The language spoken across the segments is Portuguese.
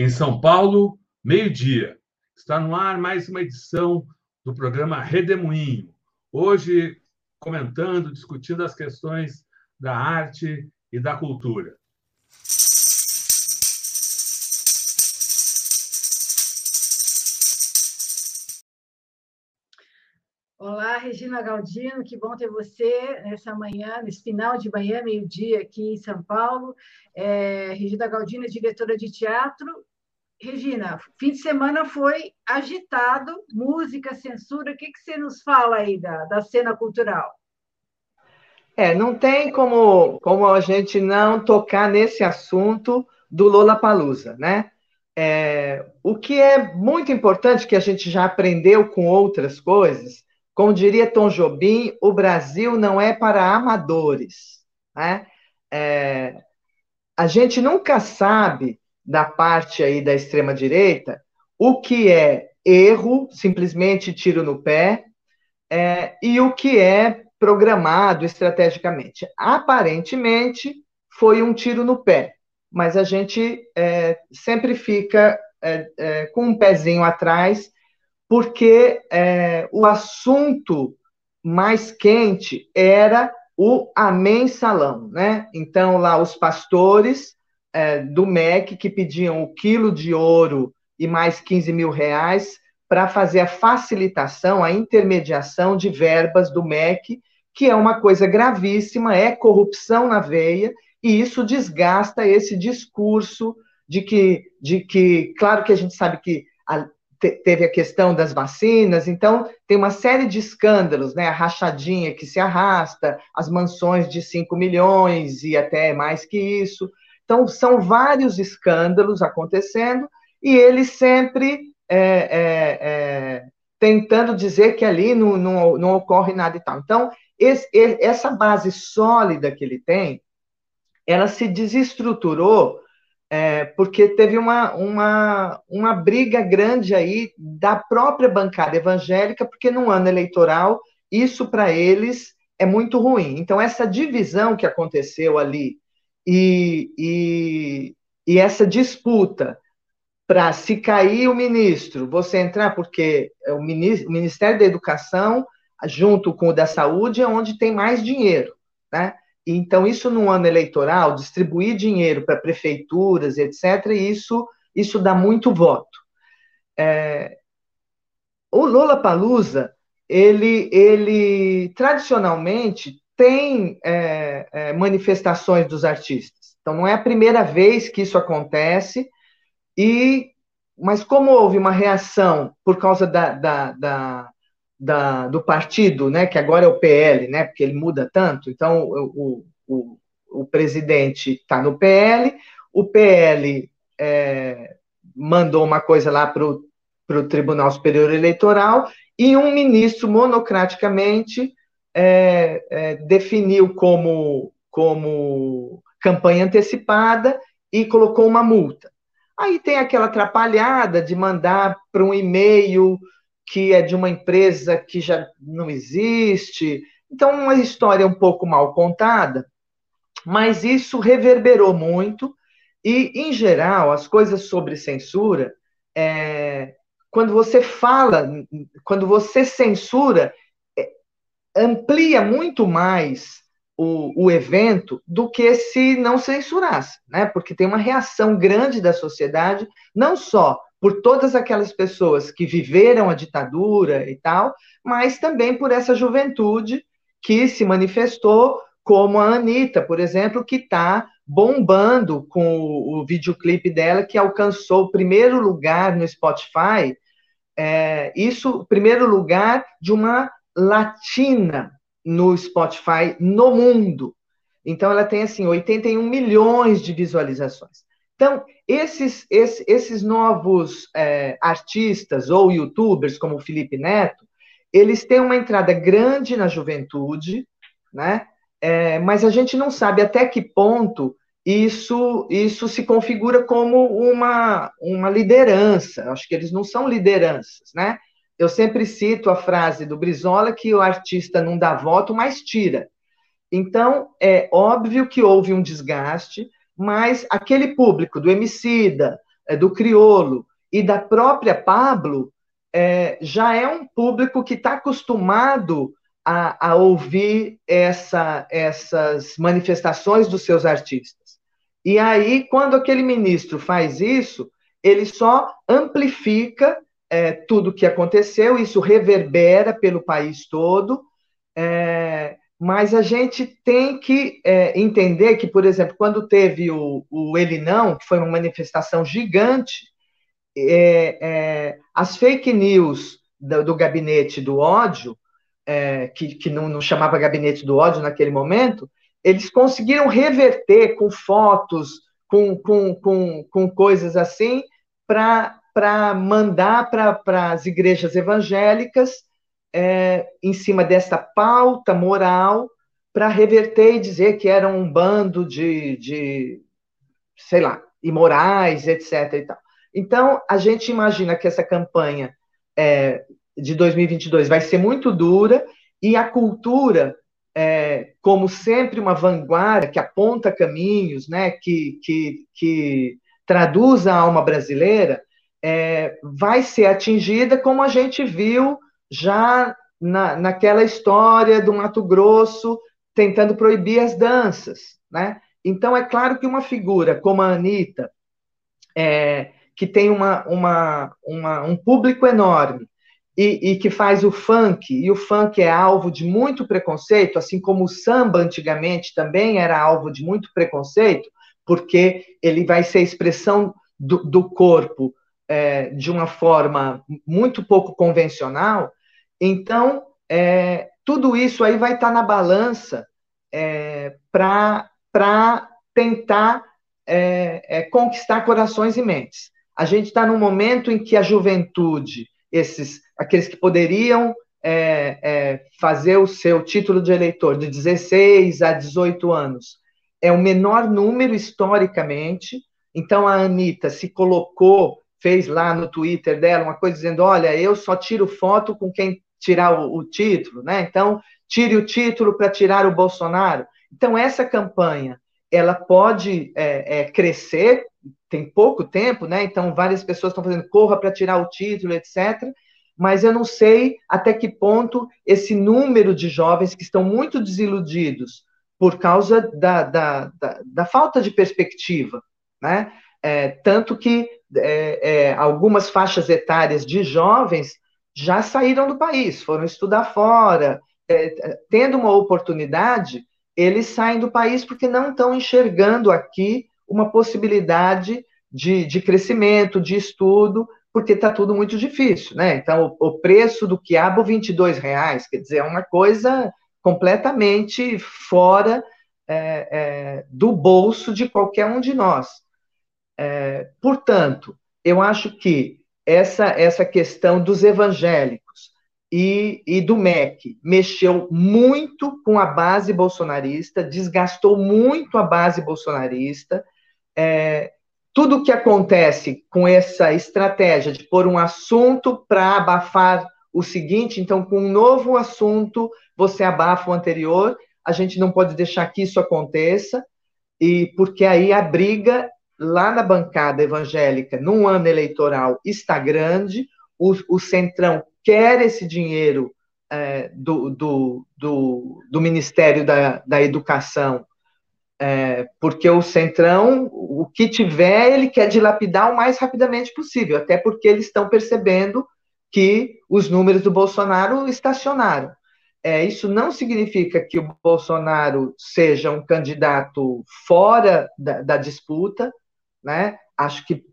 Em São Paulo, meio-dia. Está no ar mais uma edição do programa Redemoinho. Hoje, comentando, discutindo as questões da arte e da cultura. Olá, Regina Galdino, que bom ter você nessa manhã, nesse final de manhã, meio-dia, aqui em São Paulo. É, Regina Galdino é diretora de teatro. Regina, fim de semana foi agitado, música, censura. O que, que você nos fala aí da, da cena cultural? É, não tem como, como a gente não tocar nesse assunto do Lola Palusa, né? É, o que é muito importante que a gente já aprendeu com outras coisas como diria Tom Jobim, o Brasil não é para amadores. Né? É, a gente nunca sabe, da parte aí da extrema-direita, o que é erro, simplesmente tiro no pé, é, e o que é programado estrategicamente. Aparentemente, foi um tiro no pé, mas a gente é, sempre fica é, é com um pezinho atrás porque é, o assunto mais quente era o Amém Salão, né? Então, lá os pastores é, do MEC que pediam o quilo de ouro e mais 15 mil reais para fazer a facilitação, a intermediação de verbas do MEC, que é uma coisa gravíssima, é corrupção na veia, e isso desgasta esse discurso de que, de que claro que a gente sabe que a, teve a questão das vacinas, então tem uma série de escândalos, né? A rachadinha que se arrasta, as mansões de 5 milhões e até mais que isso. Então, são vários escândalos acontecendo e ele sempre é, é, é, tentando dizer que ali não, não, não, ocorre nada e tal. Então, esse, essa base sólida que ele tem, ela se desestruturou é, porque teve uma, uma, uma briga grande aí da própria bancada evangélica, porque no ano eleitoral isso para eles é muito ruim. Então, essa divisão que aconteceu ali e, e, e essa disputa para se cair o ministro, você entrar, porque o Ministério da Educação, junto com o da Saúde, é onde tem mais dinheiro, né? Então, isso no ano eleitoral, distribuir dinheiro para prefeituras, etc., isso, isso dá muito voto. É, o Lula Palusa, ele, ele tradicionalmente tem é, é, manifestações dos artistas. Então, não é a primeira vez que isso acontece, e mas como houve uma reação por causa da, da, da da, do partido, né, que agora é o PL, né, porque ele muda tanto, então o, o, o presidente está no PL, o PL é, mandou uma coisa lá para o Tribunal Superior Eleitoral e um ministro monocraticamente é, é, definiu como, como campanha antecipada e colocou uma multa. Aí tem aquela atrapalhada de mandar para um e-mail que é de uma empresa que já não existe. Então, uma história um pouco mal contada, mas isso reverberou muito. E, em geral, as coisas sobre censura, é, quando você fala, quando você censura, é, amplia muito mais o, o, evento do que se não censurasse, né? Porque tem uma reação grande da sociedade, não só por todas aquelas pessoas que viveram a ditadura e tal, mas também por essa juventude que se manifestou, como a Anitta, por exemplo, que está bombando com o, o videoclipe dela, que alcançou o primeiro lugar no Spotify. É, isso, primeiro lugar de uma latina no Spotify no mundo. Então, ela tem, assim, 81 milhões de visualizações. Então, esses, esses, esses novos é, artistas ou youtubers, como o Felipe Neto, eles têm uma entrada grande na juventude, né? É, mas a gente não sabe até que ponto isso, isso se configura como uma, uma liderança. Acho que eles não são lideranças, né? Eu sempre cito a frase do Brizola que o artista não dá voto, mas tira. Então, é óbvio que houve um desgaste, mas aquele público do Emicida, é, do criolo e da própria Pablo, é, já é um público que está acostumado a, a ouvir essa, essas manifestações dos seus artistas. E aí, quando aquele ministro faz isso, ele só amplifica é, tudo o que aconteceu, isso reverbera pelo país todo, é, mas a gente tem que é, entender que, por exemplo, quando teve o, o Elinão, que foi uma manifestação gigante, é, é, as fake news do, do gabinete do ódio, é, que, que não, não, chamava gabinete do ódio naquele momento, eles conseguiram reverter com fotos, com, com, com, com coisas assim, para mandar para as igrejas evangélicas é, em cima desta pauta moral para reverter e dizer que era um bando de, de sei lá, imorais, etc. E tal. Então, a gente imagina que essa campanha é, de 2022 vai ser muito dura e a cultura, é, como sempre, uma vanguarda que aponta caminhos, né, que, que, que traduz a alma brasileira, é, vai ser atingida como a gente viu já na, naquela história do Mato Grosso tentando proibir as danças, né? Então, é claro que uma figura como a Anitta, é, que tem uma, uma, uma, um público enorme e, e, que faz o funk, e o funk é alvo de muito preconceito, assim como o samba antigamente também era alvo de muito preconceito, porque ele vai ser expressão do, do corpo é, de uma forma muito pouco convencional. Então, é, tudo isso aí vai estar na balança é, para tentar é, é, conquistar corações e mentes. A gente está num momento em que a juventude, esses, aqueles que poderiam é, é, fazer o seu título de eleitor de 16 a 18 anos, é o menor número historicamente. Então a Anitta se colocou, fez lá no Twitter dela uma coisa dizendo: olha, eu só tiro foto com quem tirar o, o título, né? Então, tire o título para tirar o Bolsonaro. Então, essa campanha ela pode é, é, crescer tem pouco tempo, né? Então várias pessoas estão fazendo corra para tirar o título, etc. Mas eu não sei até que ponto esse número de jovens que estão muito desiludidos por causa da, da, da, da falta de perspectiva, né? É, tanto que é, é, algumas faixas etárias de jovens já saíram do país, foram estudar fora, é, tendo uma oportunidade, eles saem do país porque não estão enxergando aqui uma possibilidade de, de crescimento, de estudo, porque está tudo muito difícil, né? Então, o, o preço do quiabo, 22 reais, quer dizer, é uma coisa completamente fora é, é, do bolso de qualquer um de nós. É, portanto, eu acho que essa, essa questão dos evangélicos e, e do MEC. Mexeu muito com a base bolsonarista, desgastou muito a base bolsonarista, é, tudo que acontece com essa estratégia de pôr um assunto para abafar o seguinte, então, com um novo assunto, você abafa o anterior, a gente não pode deixar que isso aconteça, e porque aí a briga lá na bancada evangélica, num ano eleitoral, está grande, o, o Centrão quer esse dinheiro é, do, do, do, do, Ministério da, da Educação é, porque o Centrão, o que tiver, ele quer dilapidar o mais rapidamente possível, até porque eles estão percebendo que os números do Bolsonaro estacionaram. É, isso não significa que o Bolsonaro seja um candidato fora da, da disputa, né? Acho que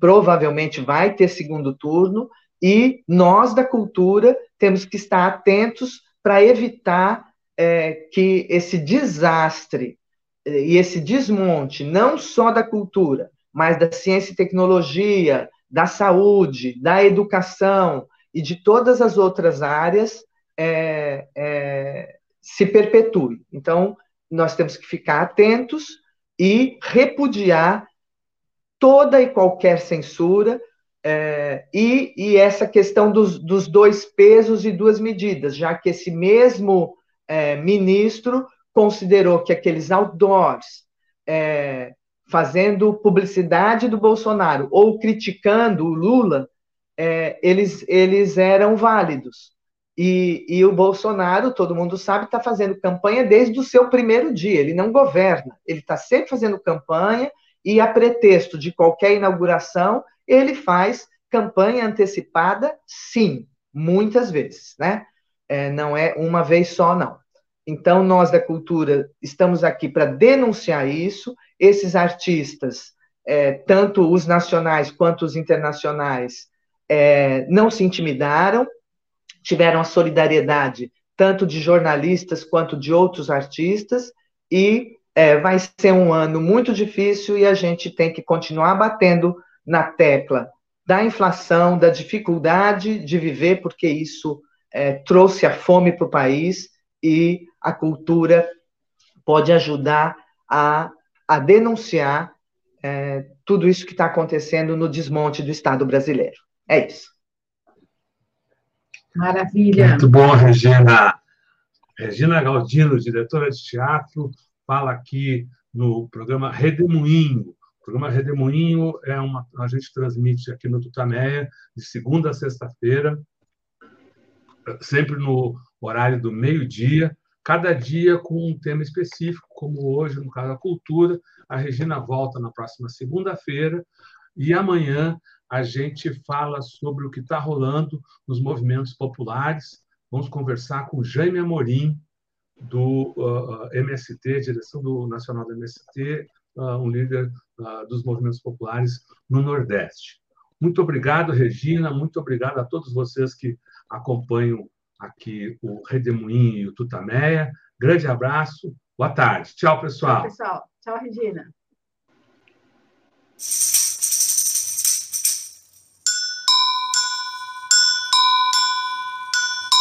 provavelmente vai ter segundo turno, e nós da cultura temos que estar atentos para evitar é, que esse desastre e esse desmonte, não só da cultura, mas da ciência e tecnologia, da saúde, da educação e de todas as outras áreas, é, é, se perpetue. Então, nós temos que ficar atentos e repudiar toda e qualquer censura é, e, e, essa questão dos, dos, dois pesos e duas medidas, já que esse mesmo é, ministro considerou que aqueles outdoors é, fazendo publicidade do Bolsonaro ou criticando o Lula, é, eles, eles eram válidos. E, e, o Bolsonaro, todo mundo sabe, está fazendo campanha desde o seu primeiro dia. Ele não governa, ele está sempre fazendo campanha e, a pretexto de qualquer inauguração, ele faz campanha antecipada, sim, muitas vezes, né? É, não é uma vez só, não. Então, nós da cultura estamos aqui para denunciar isso. Esses artistas, é, tanto os nacionais quanto os internacionais, é, não se intimidaram, tiveram a solidariedade tanto de jornalistas quanto de outros artistas, e é, vai ser um ano muito difícil e a gente tem que continuar batendo na tecla da inflação, da dificuldade de viver, porque isso é, trouxe a fome para o país e a cultura pode ajudar a, a denunciar é, tudo isso que está acontecendo no desmonte do Estado brasileiro. É isso. Maravilha. Muito bom, Regina. Regina Galdino, diretora de teatro, fala aqui no programa Redemoinho. O programa Redemoinho é uma a gente transmite aqui no Tutameia de segunda a sexta-feira, sempre no horário do meio-dia, cada dia com um tema específico, como hoje, no caso da cultura. A Regina volta na próxima segunda-feira e amanhã a gente fala sobre o que está rolando nos movimentos populares. Vamos conversar com Jaime Amorim, do uh, uh MST, direção do Nacional do MST, uh, um líder uh, dos movimentos populares no Nordeste. Muito obrigado, Regina, muito obrigado a todos vocês que acompanham aqui o Redemoinho e o Tutameia. Grande abraço, boa tarde. Tchau, pessoal. Tchau, pessoal. Tchau, Regina.